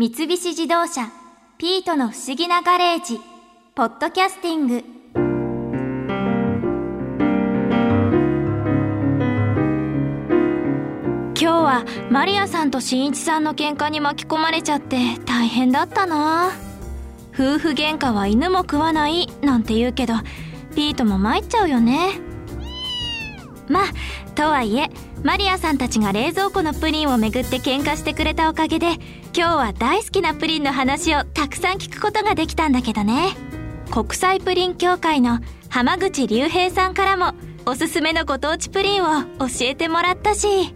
三菱自動車「ピートの不思議なガレージ」ポッドキャスティング。今日はマリアさんと新一さんの喧嘩に巻き込まれちゃって大変だったな。夫婦喧嘩は犬も食わないなんて言うけどピートも参っちゃうよね。まあとはいえマリアさんたちが冷蔵庫のプリンをめぐって喧嘩してくれたおかげで今日は大好きなプリンの話をたくさん聞くことができたんだけどね。国際プリン協会の浜口隆平さんからもおすすめのご当地プリンを教えてもらったし。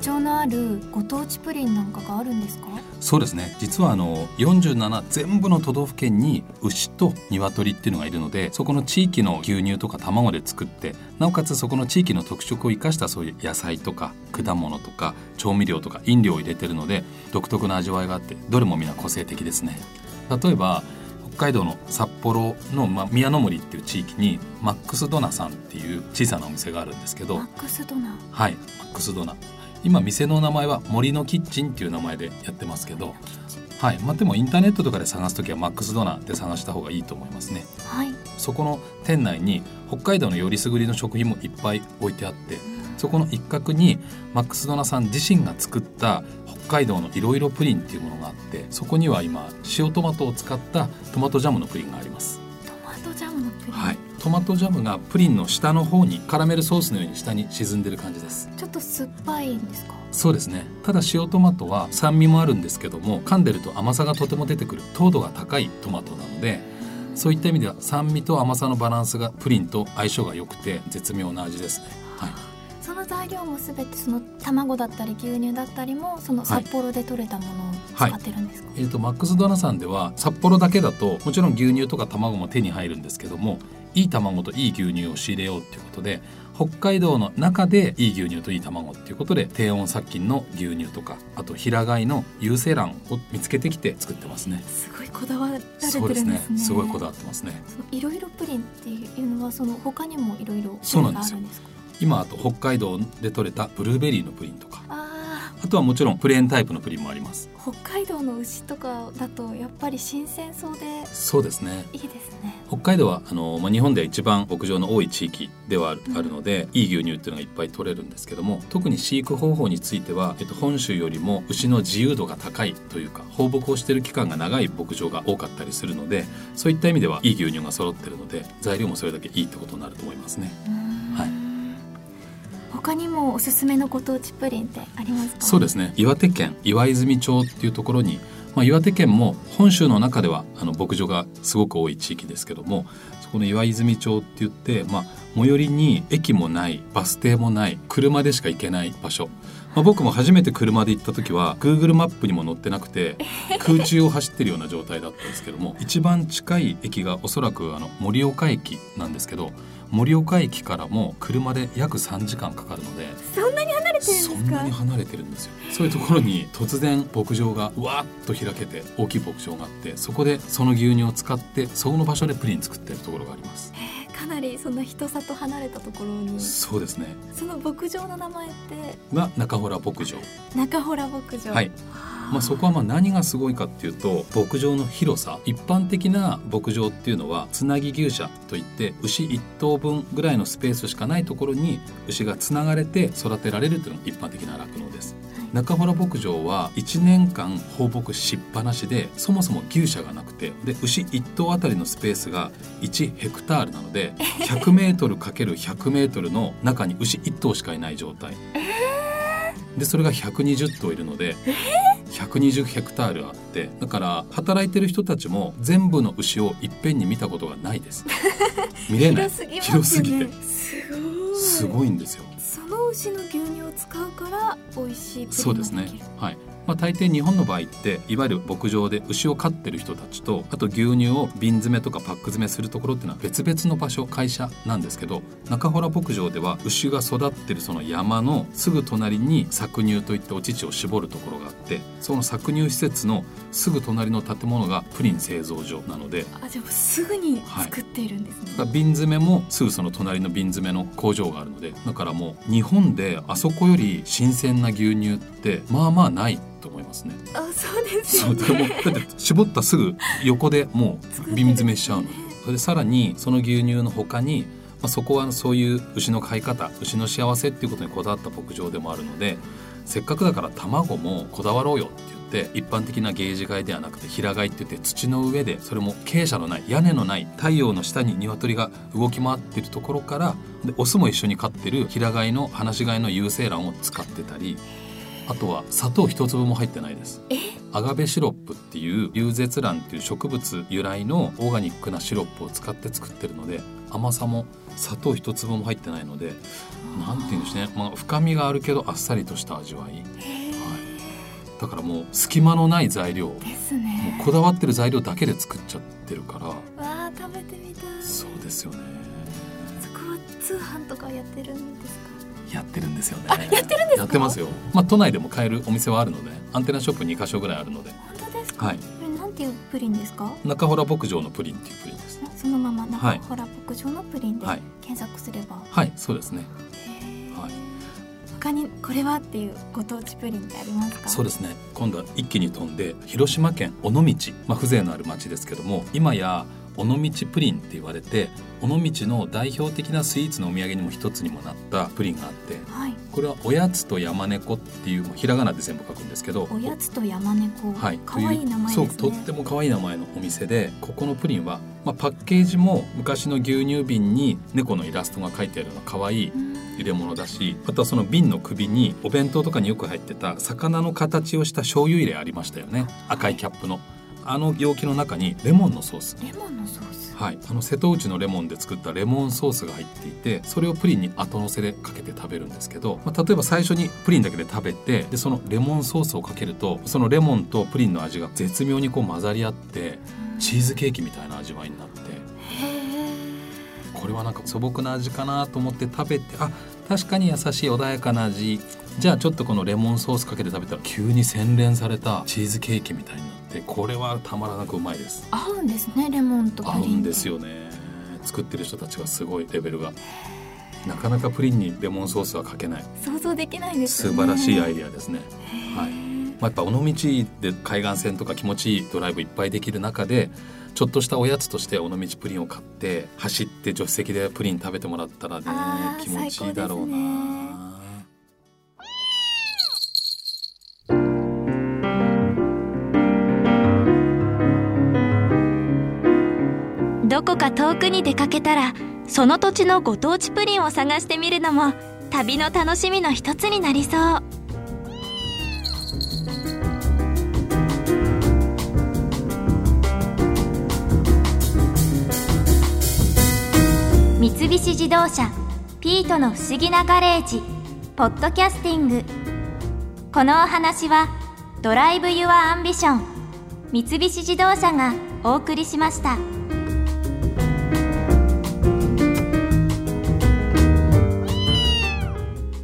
構特徴のあるご当地プリンなんかがあるんですか？そうですね。実はあの47全部の都道府県に牛と鶏っていうのがいるのでそこの地域の牛乳とか卵で作ってなおかつそこの地域の特色を生かしたそういう野菜とか果物とか調味料とか飲料を入れてるので独特な味わいがあってどれも皆個性的ですね。例えば北海道の札幌の、まあ、宮の森っていう地域にマックスドナさんっていう小さなお店があるんですけどマックスドナ。はいマックスドナ今店の名前は森のキッチンっていう名前でやってますけどはい。まあ、でもインターネットとかで探す時はマックスドナーで探した方がいいと思いますね、はい、そこの店内に北海道のよりすぐりの食品もいっぱい置いてあってそこの一角にマックスドナさん自身が作った北海道のいろいろプリンっていうものがあってそこには今塩トマトを使ったトマトジャムのプリンがありますトマトジャムがプリンの下の方にカラメルソースのように下に沈んでる感じです。ちょっと酸っぱいんですか？そうですねただ塩トマトは酸味もあるんですけども噛んでると甘さがとても出てくる糖度が高いトマトなのでそういった意味では酸味と甘さのバランスがプリンと相性が良くて絶妙な味ですね。はいその材料もすべてその卵だったり牛乳だったりもその札幌で取れたものを使ってるんですか、はいはい、えーと、マックスドナさんでは札幌だけだともちろん牛乳とか卵も手に入るんですけどもいい卵といい牛乳を仕入れようっていうことで北海道の中でいい牛乳といい卵っていうことで低温殺菌の牛乳とかあと平飼いの有精卵を見つけてきて作ってますね。すごいこだわられてるんですね。すごいこだわってますね。いろいろプリンっていうのはその他にもいろいろ種類があるんですか？今あと北海道で採れたブルーベリーのプリンとか。あとはもちろんプレーンタイプのプリンもあります。北海道の牛とかだとやっぱり新鮮そうでそうですね。いいですね。北海道はあの、まあ、日本では一番牧場の多い地域ではある,、のでいい牛乳っていうのがいっぱい取れるんですけども特に飼育方法については、えっと、本州よりも牛の自由度が高いというか放牧をしている期間が長い牧場が多かったりするのでそういった意味ではいい牛乳が揃ってるので材料もそれだけいいってことになると思いますね。はい他にもおすすめのご当地プリンってありますか？そうですね。岩手県岩泉町っていうところに、まあ、岩手県も本州の中ではあの牧場がすごく多い地域ですけどもそこの岩泉町って言って、まあ、最寄りに駅もないバス停もない車でしか行けない場所。まあ、僕も初めて車で行った時は Google マップにも載ってなくて 空中を走ってるような状態だったんですけども一番近い駅がおそらくあの盛岡駅なんですけど盛岡駅からも車で約3時間かかるのでそんなに離れてるんですか？そんなに離れてるんですよ。そういうところに突然牧場がわっと開けて大きい牧場があってそこでその牛乳を使ってその場所でプリン作ってるところがありますかなりその人里離れたところに。そうですね。その牧場の名前って？が中洞牧場。中洞牧場。はい。まあ、そこはまあ何がすごいかっていうと牧場の広さ。一般的な牧場っていうのはつなぎ牛舎といって牛1頭分ぐらいのスペースしかないところに牛がつながれて育てられるっていうのが一般的な酪農です。中洞牧場は1年間放牧しっぱなしでそもそも牛舎がなくてで牛1頭あたりのスペースが1ヘクタールなので 100m×100m の中に牛1頭しかいない状態。でそれが120頭いるので。120ヘクタールあってだから働いてる人たちも全部の牛をいっぺんに見たことがないです。見れない。広すぎて。すごいんですよ牛の牛乳を使うから美味しいそうですね。はい。まあ、大抵日本の場合っていわゆる牧場で牛を飼ってる人たちとあと牛乳を瓶詰めとかパック詰めするところっていうのは別々の場所会社なんですけど中洞牧場では牛が育ってるその山のすぐ隣に搾乳といってお乳を絞るところがあってその搾乳施設のすぐ隣の建物がプリン製造所なのであじゃあすぐに作っているんですね、はい、瓶詰めもすぐその隣の瓶詰めの工場があるのでだからもう日本本であそこより新鮮な牛乳ってまあまあないと思いますね。あそうですそうでもだって絞ったすぐ横でもう瓶詰めしちゃうの。それでさらにその牛乳の他に、まあ、そこはそういう牛の飼い方牛の幸せっていうことにこだわった牧場でもあるのでせっかくだから卵もこだわろうよって言って一般的なゲージ飼いではなくて平飼いって言って土の上でそれも傾斜のない屋根のない太陽の下に鶏が動き回ってるところからでオスも一緒に飼ってる平飼いの放し飼いの有精卵を使ってたりあとは砂糖一粒も入ってないです。アガベシロップっていうリュウゼツランっていう植物由来のオーガニックなシロップを使って作ってるので甘さも砂糖一粒も入ってないのでなんて言うんですね、まあ、深みがあるけどあっさりとした味わい、はい、だからもう隙間のない材料ですね。もうこだわってる材料だけで作っちゃってるから。わあ食べてみたい。そうですよね。そこは通販とかやってるんですか？やってるんですよね。あやってるんですか？やってますよ。まあ都内でも買えるお店はあるのでアンテナショップ2箇所ぐらいあるので。本当ですか、はい。これなんていうプリンですか？中洞牧場のプリンっていうプリンです。そのままはい。中原牧場のプリンではい。検索すれば、はいそうですね。はい。他にこれはっていうご当地プリンってありますか？そうですね。今度は一気に飛んで広島県尾道、まあ、風情のある町ですけども今や尾道プリンって言われて尾道の代表的なスイーツのお土産にも一つにもなったプリンがあってはい。これはおやつと山猫っていうもうひらがなで全部書くんですけどおやつと山猫はい、可愛い名前ですね。そうとっても可愛い名前のお店でここのプリンは、まあ、パッケージも昔の牛乳瓶に猫のイラストが書いてあるような可愛いうん。入れ物だしあとはその瓶の首にお弁当とかによく入ってた魚の形をした醤油入れありましたよね。赤いキャップのあの容器の中にレモンのソース。レモンのソース。はい、あの瀬戸内のレモンで作ったレモンソースが入っていてそれをプリンに後乗せでかけて食べるんですけど、まあ、例えば最初にプリンだけで食べてでそのレモンソースをかけるとそのレモンとプリンの味が絶妙にこう混ざり合ってチーズケーキみたいな味わいになって。これはなんか素朴な味かなと思って食べてあ確かに優しい穏やかな味じゃあちょっとこのレモンソースかけて食べたら急に洗練されたチーズケーキみたいになってこれはたまらなくうまいです。合うんですねレモンとプリン合うんですよね。作ってる人たちがすごいレベルが。なかなかプリンにレモンソースはかけない。想像できないですよ素ね晴らしいアイデアですね、はい。まあ、やっぱ尾道で海岸線とか気持ちいいドライブいっぱいできる中でちょっとしたおやつとして尾道プリンを買って走って助手席でプリン食べてもらったらね。気持ちいいだろうな、か遠くに出かけたらその土地のご当地プリンを探してみるのも旅の楽しみの一つになりそう三菱自動車ピートの不思議なガレージポッドキャスティングこのお話は Drive your Ambition 三菱自動車がお送りしました。